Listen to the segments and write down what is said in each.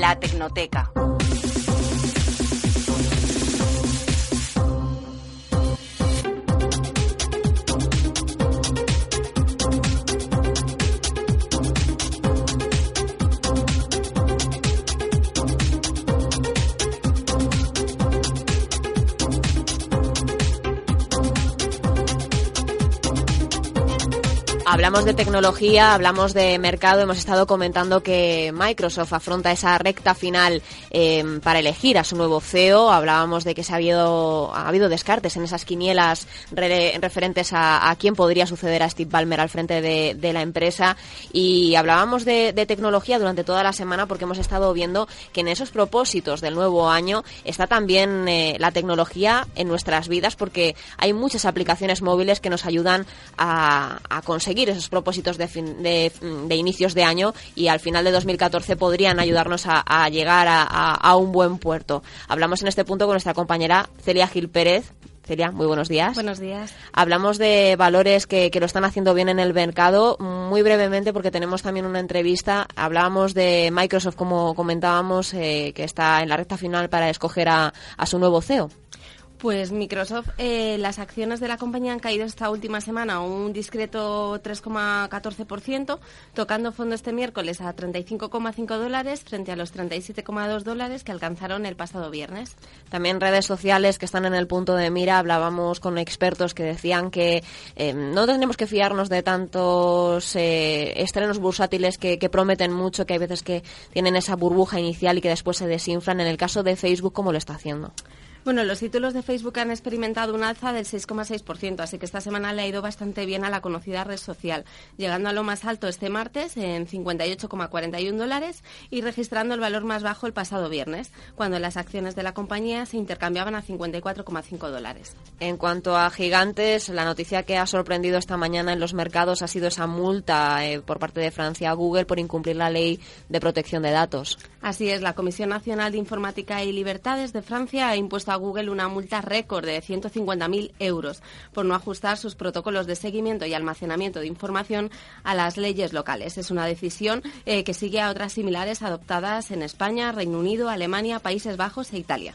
La Tecnoteca. Hablamos de tecnología, hablamos de mercado, hemos estado comentando que Microsoft afronta esa recta final eh, para elegir a su nuevo CEO. Hablábamos de que ha habido, ha habido descartes en esas quinielas referentes a, quién podría suceder a Steve Ballmer al frente de, la empresa. Y hablábamos de, tecnología durante toda la semana porque hemos estado viendo que en esos propósitos del nuevo año está también eh, la tecnología en nuestras vidas porque hay muchas aplicaciones móviles que nos ayudan a, a conseguir esos propósitos de, fin, de, de, inicios de año y al final de 2014 podrían ayudarnos a, a llegar a, a, un buen puerto. Hablamos en este punto con nuestra compañera Celia Gil Pérez. Celia, muy buenos días. Buenos días. Hablamos de valores que, que, lo están haciendo bien en el mercado. Muy brevemente, porque tenemos también una entrevista. Hablábamos de Microsoft, como comentábamos, eh, que está en la recta final para escoger a, a su nuevo CEO. Pues Microsoft, eh, las acciones de la compañía han caído esta última semana un discreto 3,14%, tocando fondo este miércoles a 35,5 dólares frente a los 37,2 dólares que alcanzaron el pasado viernes. También redes sociales que están en el punto de mira. Hablábamos con expertos que decían que eh, no tenemos que fiarnos de tantos eh, estrenos bursátiles que, que, prometen mucho, que hay veces que tienen esa burbuja inicial y que después se desinflan. En el caso de Facebook, ¿cómo lo está haciendo? Bueno, los títulos de Facebook han experimentado un alza del 6,6%, así que esta semana le ha ido bastante bien a la conocida red social, llegando a lo más alto este martes en 58,41 dólares y registrando el valor más bajo el pasado viernes, cuando las acciones de la compañía se intercambiaban a 54,5 dólares. En cuanto a gigantes, la noticia que ha sorprendido esta mañana en los mercados ha sido esa multa eh, por parte de Francia a Google por incumplir la ley de protección de datos. Así es, la Comisión Nacional de Informática y Libertades de Francia ha impuesto a Google una multa récord de 150.000 euros por no ajustar sus protocolos de seguimiento y almacenamiento de información a las leyes locales. Es una decisión eh, que sigue a otras similares adoptadas en España, Reino Unido, Alemania, Países Bajos e Italia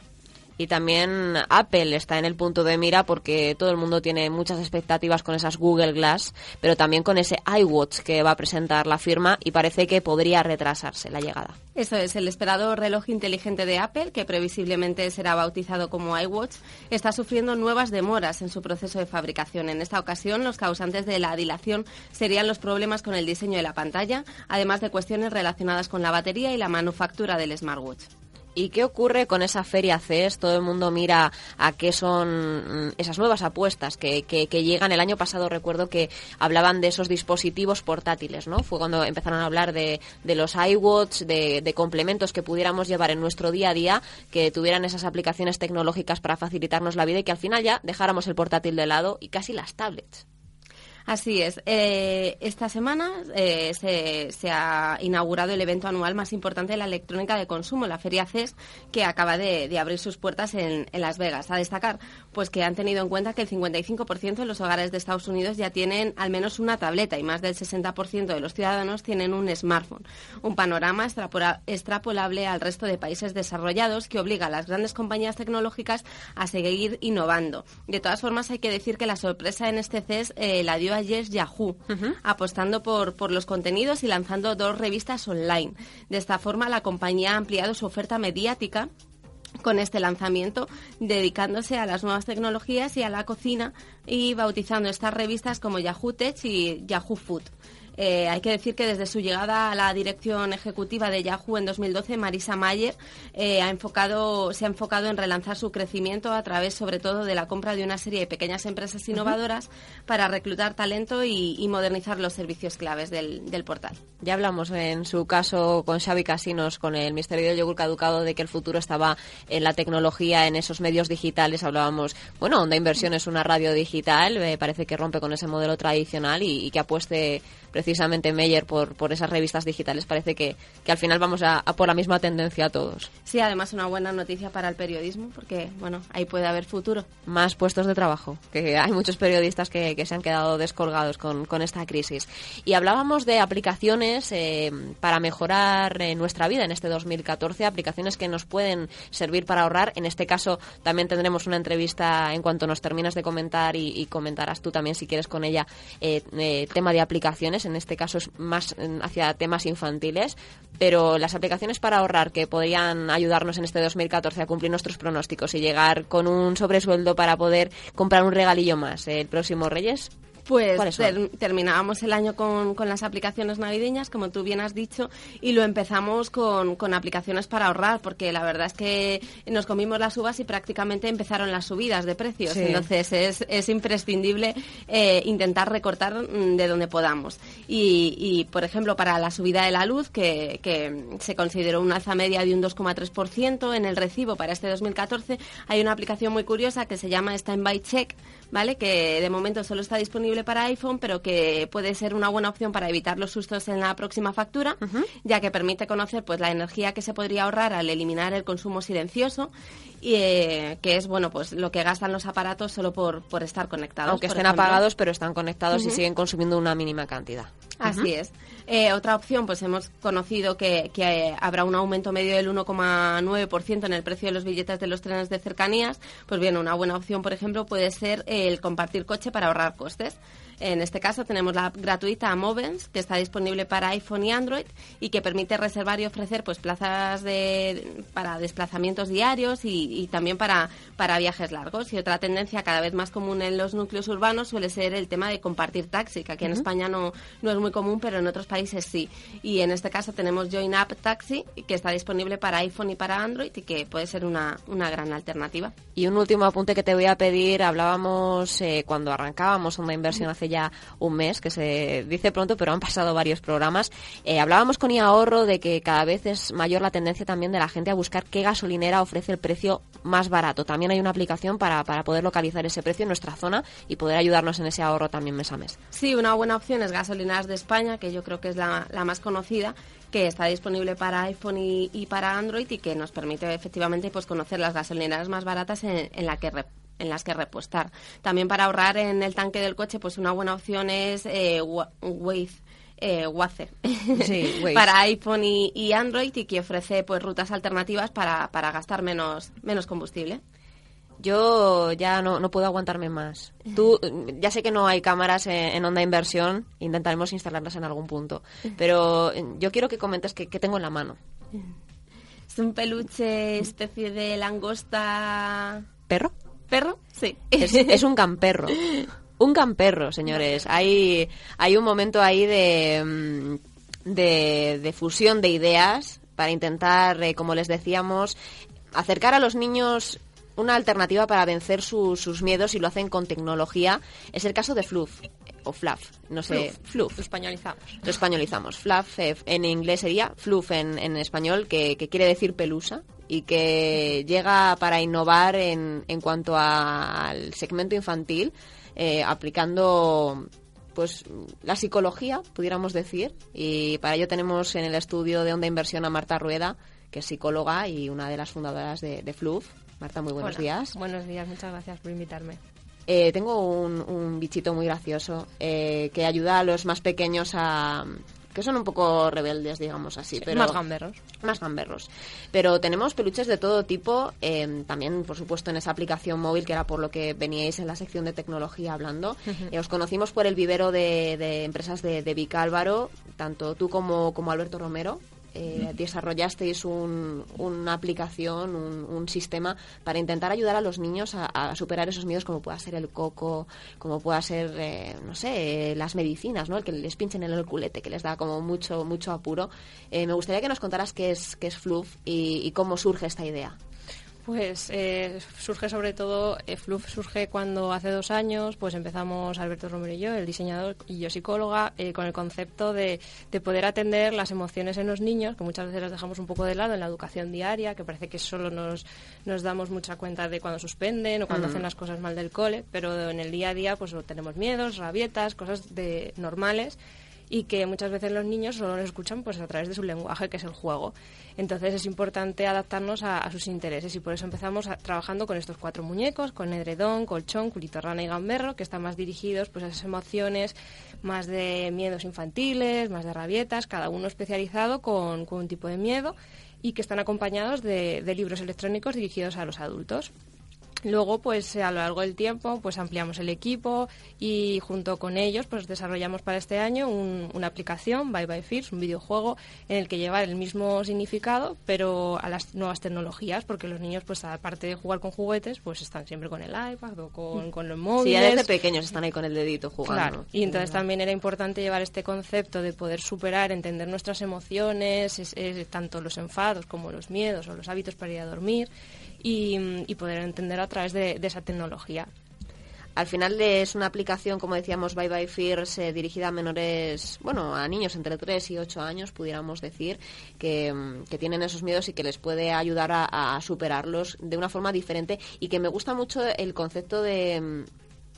y también Apple está en el punto de mira porque todo el mundo tiene muchas expectativas con esas Google Glass, pero también con ese iWatch que va a presentar la firma y parece que podría retrasarse la llegada. Eso es, el esperado reloj inteligente de Apple, que previsiblemente será bautizado como iWatch, está sufriendo nuevas demoras en su proceso de fabricación. En esta ocasión, los causantes de la dilación serían los problemas con el diseño de la pantalla, además de cuestiones relacionadas con la batería y la manufactura del smartwatch. ¿Y qué ocurre con esa feria CES? Todo el mundo mira a qué son mm, esas nuevas apuestas que, que, que, llegan. El año pasado recuerdo que hablaban de esos dispositivos portátiles, ¿no? Fue cuando empezaron a hablar de, de los iWatch, de, de, complementos que pudiéramos llevar en nuestro día a día, que tuvieran esas aplicaciones tecnológicas para facilitarnos la vida y que al final ya dejáramos el portátil de lado y casi las tablets. Así es. Eh, esta semana eh, se, ha inaugurado el evento anual más importante de la electrónica de consumo, la Feria CES, que acaba de, abrir sus puertas en, en, Las Vegas. A destacar, pues que han tenido en cuenta que el 55% de los hogares de Estados Unidos ya tienen al menos una tableta y más del 60% de los ciudadanos tienen un smartphone. Un panorama extrapolable al resto de países desarrollados que obliga a las grandes compañías tecnológicas a seguir innovando. De todas formas, hay que decir que la sorpresa en este CES eh, la dio ayer Yahoo, uh -huh. apostando por, por los contenidos y lanzando dos revistas online. De esta forma, la compañía ha ampliado su oferta mediática con este lanzamiento, dedicándose a las nuevas tecnologías y a la cocina y bautizando estas revistas como Yahoo Tech y Yahoo Food. Eh, hay que decir que desde su llegada a la dirección ejecutiva de Yahoo en 2012, Marisa Mayer eh, ha enfocado, se ha enfocado en relanzar su crecimiento a través, sobre todo, de la compra de una serie de pequeñas empresas innovadoras uh -huh. para reclutar talento y, y, modernizar los servicios claves del, del, portal. Ya hablamos en su caso con Xavi Casinos, con el Ministerio del Yogur Caducado, de que el futuro estaba en la tecnología, en esos medios digitales. Hablábamos, bueno, Onda Inversión es una radio digital, eh, parece que rompe con ese modelo tradicional y, y que apueste precisamente Meyer por, por esas revistas digitales. Parece que, que al final vamos a, por la misma tendencia todos. Sí, además una buena noticia para el periodismo, porque bueno, ahí puede haber futuro. Más puestos de trabajo, que hay muchos periodistas que, que se han quedado descolgados con, con, esta crisis. Y hablábamos de aplicaciones eh, para mejorar eh, nuestra vida en este 2014, aplicaciones que nos pueden servir para ahorrar. En este caso también tendremos una entrevista en cuanto nos terminas de comentar y, y comentarás tú también si quieres con ella eh, eh, tema de aplicaciones. En este caso es más hacia temas infantiles, pero las aplicaciones para ahorrar que podrían ayudarnos en este 2014 a cumplir nuestros pronósticos y llegar con un sobresueldo para poder comprar un regalillo más el próximo Reyes. Pues terminábamos el año con, con, las aplicaciones navideñas, como tú bien has dicho, y lo empezamos con, con, aplicaciones para ahorrar, porque la verdad es que nos comimos las uvas y prácticamente empezaron las subidas de precios. Sí. Entonces es, es imprescindible eh, intentar recortar mm, de donde podamos. Y, y, por ejemplo, para la subida de la luz, que, que se consideró una alza media de un 2,3% en el recibo para este 2014, hay una aplicación muy curiosa que se llama Standby Check, ¿vale? Que de momento solo está disponible para iPhone, pero que puede ser una buena opción para evitar los sustos en la próxima factura, uh -huh. ya que permite conocer pues la energía que se podría ahorrar al eliminar el consumo silencioso y eh, que es bueno pues lo que gastan los aparatos solo por, por estar conectados. Aunque estén ejemplo. apagados, pero están conectados uh -huh. y siguen consumiendo una mínima cantidad. Así uh -huh. es. Eh, otra opción, pues hemos conocido que, que eh, habrá un aumento medio del 1,9% en el precio de los billetes de los trenes de cercanías. Pues bien, una buena opción, por ejemplo, puede ser el compartir coche para ahorrar costes. En este caso tenemos la app gratuita Movens, que está disponible para iPhone y Android y que permite reservar y ofrecer pues plazas de, para desplazamientos diarios y, y, también para, para viajes largos. Y otra tendencia cada vez más común en los núcleos urbanos suele ser el tema de compartir taxi, que aquí uh -huh. en España no, no es muy común, pero en otros países sí. Y en este caso tenemos Join App Taxi, que está disponible para iPhone y para Android y que puede ser una, una gran alternativa. Y un último apunte que te voy a pedir, hablábamos eh, cuando arrancábamos una inversión hace ya un mes, que se dice pronto, pero han pasado varios programas. Eh, hablábamos con ahorro de que cada vez es mayor la tendencia también de la gente a buscar qué gasolinera ofrece el precio más barato. También hay una aplicación para, para poder localizar ese precio en nuestra zona y poder ayudarnos en ese ahorro también mes a mes. Sí, una buena opción es Gasolineras de España, que yo creo que es la, más conocida que está disponible para iPhone y, para Android y que nos permite efectivamente pues conocer las gasolineras más baratas en, en la que en las que repostar. También para ahorrar en el tanque del coche, pues una buena opción es eh, Waze. Eh, Waze sí, para iPhone y, y, Android y que ofrece pues rutas alternativas para, para gastar menos, menos combustible. Yo ya no, no, puedo aguantarme más. Tú, ya sé que no hay cámaras en, en, Onda Inversión, intentaremos instalarlas en algún punto, pero yo quiero que comentes qué tengo en la mano. Es un peluche especie de langosta... ¿Perro? ¿Perro? Sí. Es, es un camperro. Un camperro, señores. Hay, hay un momento ahí de, mm, de, de fusión de ideas para intentar, eh, como les decíamos, acercar a los niños una alternativa para vencer su, sus miedos y lo hacen con tecnología. Es el caso de Fluff o Fluff, no sé, Fluff. Fluff. Lo españolizamos. Lo españolizamos. Fluff eh, en inglés sería Fluff en, en español, que, que, quiere decir pelusa y que llega para innovar en, en cuanto a, al segmento infantil, eh, aplicando pues la psicología, pudiéramos decir, y para ello tenemos en el estudio de Onda Inversión a Marta Rueda, que es psicóloga y una de las fundadoras de, de Fluff. Marta, muy buenos Hola. días. Buenos días, muchas gracias por invitarme. Eh, tengo un, un, bichito muy gracioso eh, que ayuda a los más pequeños a que son un poco rebeldes, digamos así. Sí, pero más gamberros. Más gamberros. Pero tenemos peluches de todo tipo, eh, también, por supuesto, en esa aplicación móvil, que era por lo que veníais en la sección de tecnología hablando. Uh -huh. eh, os conocimos por el vivero de, de empresas de, de Vic Álvaro, tanto tú como, como Alberto Romero, eh, desarrollasteis un, una aplicación, un, un, sistema para intentar ayudar a los niños a, superar esos miedos como pueda ser el coco, como pueda ser, eh, no sé, las medicinas, ¿no? El que les pinchen en el culete, que les da como mucho, mucho apuro. Eh, me gustaría que nos contaras qué es, qué es Fluff y, y cómo surge esta idea. Pues eh, surge sobre todo, eh, Fluff surge cuando hace dos años, pues empezamos Alberto Romero y yo, el diseñador y yo psicóloga, eh, con el concepto de, de, poder atender las emociones en los niños, que muchas veces las dejamos un poco de lado en la educación diaria, que parece que solo nos, nos damos mucha cuenta de cuando suspenden o cuando mm. hacen las cosas mal del cole, pero en el día a día pues tenemos miedos, rabietas, cosas de normales y que muchas veces los niños solo lo escuchan pues a través de su lenguaje, que es el juego. Entonces es importante adaptarnos a, sus intereses y por eso empezamos trabajando con estos cuatro muñecos, con edredón, colchón, culito rana y gamberro, que están más dirigidos pues a esas emociones más de miedos infantiles, más de rabietas, cada uno especializado con, un tipo de miedo y que están acompañados de libros electrónicos dirigidos a los adultos. Luego, pues a lo largo del tiempo, pues ampliamos el equipo y junto con ellos, pues desarrollamos para este año una aplicación, Bye Bye Fears, un videojuego en el que llevar el mismo significado, pero a las nuevas tecnologías, porque los niños, pues aparte de jugar con juguetes, pues están siempre con el iPad o con, con los móviles. Sí, desde pequeños están ahí con el dedito jugando. Claro. Y entonces también era importante llevar este concepto de poder superar, entender nuestras emociones, tanto los enfados como los miedos o los hábitos para ir a dormir y, poder entender a través de, esa tecnología. Al final es una aplicación, como decíamos, Bye Bye Fears, eh, dirigida a menores, bueno, a niños entre 3 y 8 años, pudiéramos decir, que, tienen esos miedos y que les puede ayudar a, superarlos de una forma diferente y que me gusta mucho el concepto de,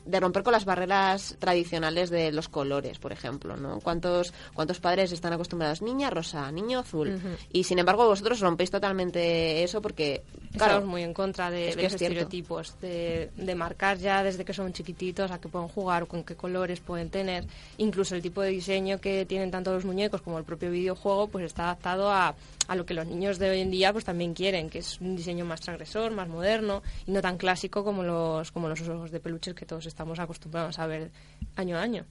de romper con las barreras tradicionales de los colores, por ejemplo, ¿no? ¿Cuántos, cuántos padres están acostumbrados? Niña rosa, niño azul. Y sin embargo vosotros rompéis totalmente eso porque... Claro, Estamos muy en contra de, de estereotipos, de, de, marcar ya desde que son chiquititos a qué pueden jugar, con qué colores pueden tener. Incluso el tipo de diseño que tienen tanto los muñecos como el propio videojuego, pues está adaptado a, a lo que los niños de hoy en día pues también quieren, que es un diseño más transgresor, más moderno y no tan clásico como los, como los ojos de peluches que todos estamos acostumbrados a ver año a año.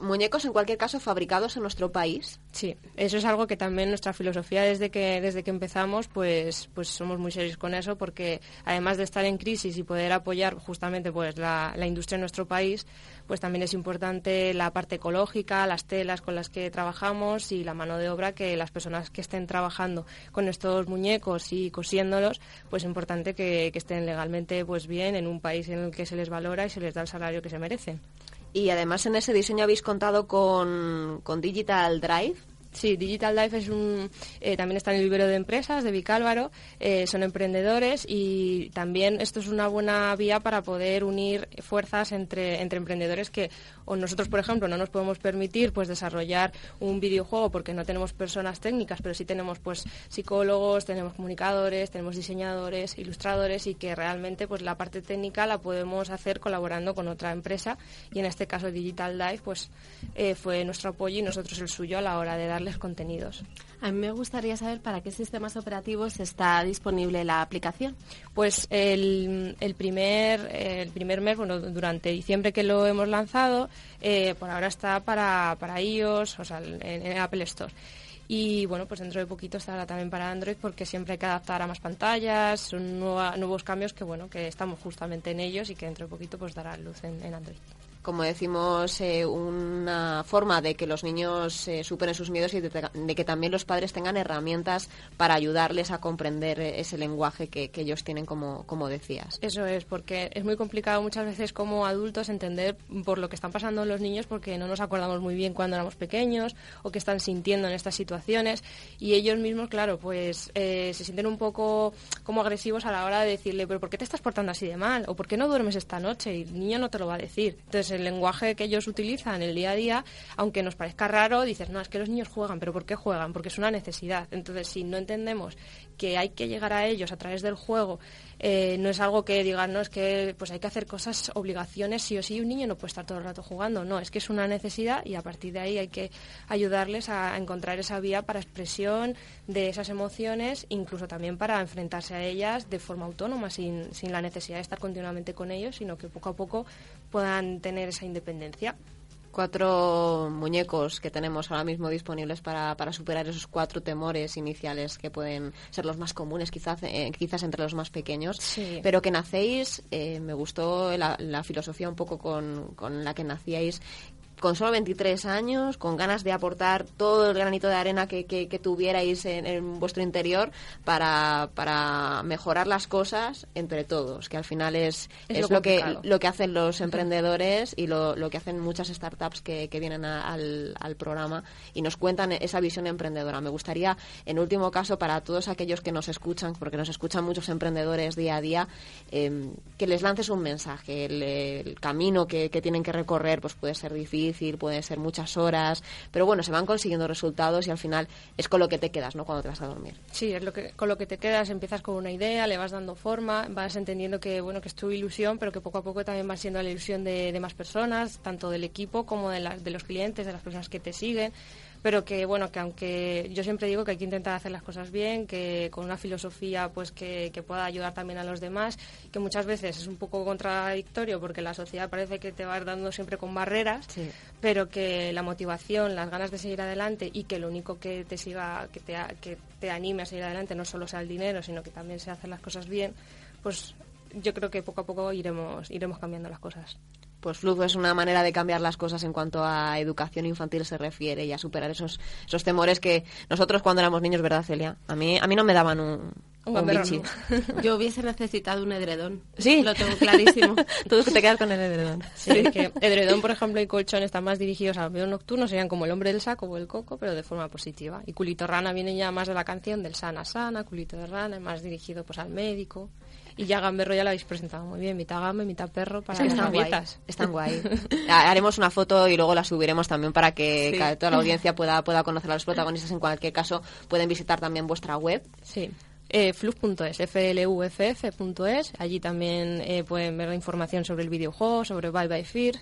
Muñecos, en cualquier caso, fabricados en nuestro país. Sí, eso es algo que también nuestra filosofía desde que, desde que empezamos, pues, pues somos muy serios con eso, porque además de estar en crisis y poder apoyar justamente pues la, la industria en nuestro país, pues también es importante la parte ecológica, las telas con las que trabajamos y la mano de obra que las personas que estén trabajando con estos muñecos y cosiéndolos, pues es importante que, que estén legalmente pues bien en un país en el que se les valora y se les da el salario que se merecen. Y además en ese diseño habéis contado con, con Digital Drive, Sí, Digital Life es un, eh, también está en el vivero de empresas de Vicálvaro, eh, son emprendedores y también esto es una buena vía para poder unir fuerzas entre, entre emprendedores que o nosotros, por ejemplo, no nos podemos permitir pues desarrollar un videojuego porque no tenemos personas técnicas, pero sí tenemos pues psicólogos, tenemos comunicadores, tenemos diseñadores, ilustradores y que realmente pues la parte técnica la podemos hacer colaborando con otra empresa y en este caso Digital Life pues eh, fue nuestro apoyo y nosotros el suyo a la hora de dar darles contenidos. A mí me gustaría saber para qué sistemas operativos está disponible la aplicación. Pues el, primer, el primer mes, bueno, durante diciembre que lo hemos lanzado, eh, por ahora está para, para iOS, o sea, en, Apple Store. Y bueno, pues dentro de poquito estará también para Android porque siempre hay que adaptar a más pantallas, son nuevos cambios que bueno, que estamos justamente en ellos y que dentro de poquito pues dará luz en Android como decimos, eh, una forma de que los niños eh, superen sus miedos y de, que también los padres tengan herramientas para ayudarles a comprender eh, ese lenguaje que, ellos tienen, como, como decías. Eso es, porque es muy complicado muchas veces como adultos entender por lo que están pasando los niños porque no nos acordamos muy bien cuando éramos pequeños o qué están sintiendo en estas situaciones y ellos mismos, claro, pues se sienten un poco como agresivos a la hora de decirle, pero ¿por qué te estás portando así de mal? ¿O por qué no duermes esta noche? Y el niño no te lo va a decir. Entonces, el lenguaje que ellos utilizan el día a día, aunque nos parezca raro, dices, no, es que los niños juegan, pero ¿por qué juegan? Porque es una necesidad. Entonces, si no entendemos que hay que llegar a ellos a través del juego, eh, no es algo que digan, que pues hay que hacer cosas, obligaciones, sí o sí, un niño no puede estar todo el rato jugando, no, es que es una necesidad y a partir de ahí hay que ayudarles a encontrar esa vía para expresión de esas emociones, incluso también para enfrentarse a ellas de forma autónoma, sin, sin la necesidad de estar continuamente con ellos, sino que poco a poco puedan tener esa independencia cuatro muñecos que tenemos ahora mismo disponibles para, para superar esos cuatro temores iniciales que pueden ser los más comunes, quizás, eh, quizás entre los más pequeños, pero que nacéis, eh, me gustó la, la, filosofía un poco con, con la que nacíais, con solo 23 años, con ganas de aportar todo el granito de arena que, que, tuvierais en, vuestro interior para, para, mejorar las cosas entre todos, que al final es, es, lo, que, lo que hacen los emprendedores y lo, lo que hacen muchas startups que, que vienen al, al, programa y nos cuentan esa visión emprendedora. Me gustaría, en último caso, para todos aquellos que nos escuchan, porque nos escuchan muchos emprendedores día a día, em, que les lances un mensaje. El, el camino que, que tienen que recorrer pues puede ser difícil difícil, puede ser muchas horas, pero bueno, se van consiguiendo resultados y al final es con lo que te quedas, ¿no? Cuando te vas a dormir. Sí, es lo que, con lo que te quedas, empiezas con una idea, le vas dando forma, vas entendiendo que, bueno, que es tu ilusión, pero que poco a poco también va siendo la ilusión de, de más personas, tanto del equipo como de, de los clientes, de las personas que te siguen pero que bueno que aunque yo siempre digo que hay que intentar hacer las cosas bien que con una filosofía pues que, pueda ayudar también a los demás que muchas veces es un poco contradictorio porque la sociedad parece que te va dando siempre con barreras pero que la motivación las ganas de seguir adelante y que lo único que te siga que te, que te anime a seguir adelante no solo sea el dinero sino que también se hacen las cosas bien pues yo creo que poco a poco iremos iremos cambiando las cosas pues Flujo es una manera de cambiar las cosas en cuanto a educación infantil se refiere y a superar esos, esos temores que nosotros cuando éramos niños, ¿verdad, Celia? A mí, a mí no me daban un, un, bichi. Yo hubiese necesitado un edredón. Sí. Lo tengo clarísimo. Tú te quedas con el edredón. Sí, que edredón, por ejemplo, y colchón están más dirigidos al medio nocturno, serían como el hombre del saco o el coco, pero de forma positiva. Y culito rana viene ya más de la canción del sana sana, culito de rana, más dirigido pues al médico. Y ya Gamberro ya lo habéis presentado muy bien, mitad gamba y mitad perro para las rabietas. Están guay. Haremos una foto y luego la subiremos también para que toda la audiencia pueda, pueda conocer a los protagonistas. En cualquier caso, pueden visitar también vuestra web. Sí. Eh, fluff.es, fluff.es. Allí también eh, pueden ver la información sobre el videojuego, sobre Bye Bye Fear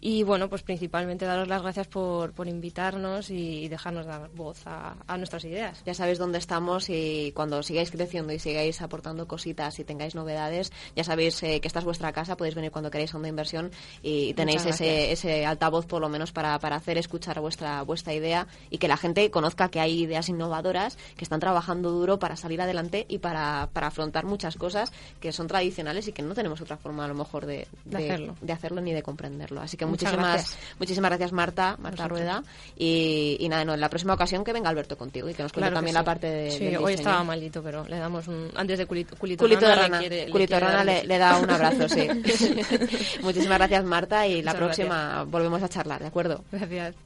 y bueno, pues principalmente daros las gracias por, por invitarnos y dejarnos dar voz a, a, nuestras ideas. Ya sabéis dónde estamos y cuando sigáis creciendo y sigáis aportando cositas y tengáis novedades, ya sabéis eh, que esta es vuestra casa, podéis venir cuando queráis a una inversión y tenéis ese, ese altavoz por lo menos para, para hacer escuchar vuestra, vuestra idea y que la gente conozca que hay ideas innovadoras que están trabajando duro para salir adelante y para, para afrontar muchas cosas que son tradicionales y que no tenemos otra forma a lo mejor de, de, hacerlo. de hacerlo ni de comprenderlo. Así que muchísimas gracias. muchísimas gracias Marta, Marta Rueda. Y, y, nada, no, en la próxima ocasión que venga Alberto contigo y que nos cuente también la parte de. Sí, hoy estaba malito, pero le damos un. Antes de culito, culito, culito rana, de rana, le, culito le, rana le, da un abrazo, sí. muchísimas gracias Marta y la Muchas próxima gracias. volvemos a charlar, ¿de acuerdo? Gracias.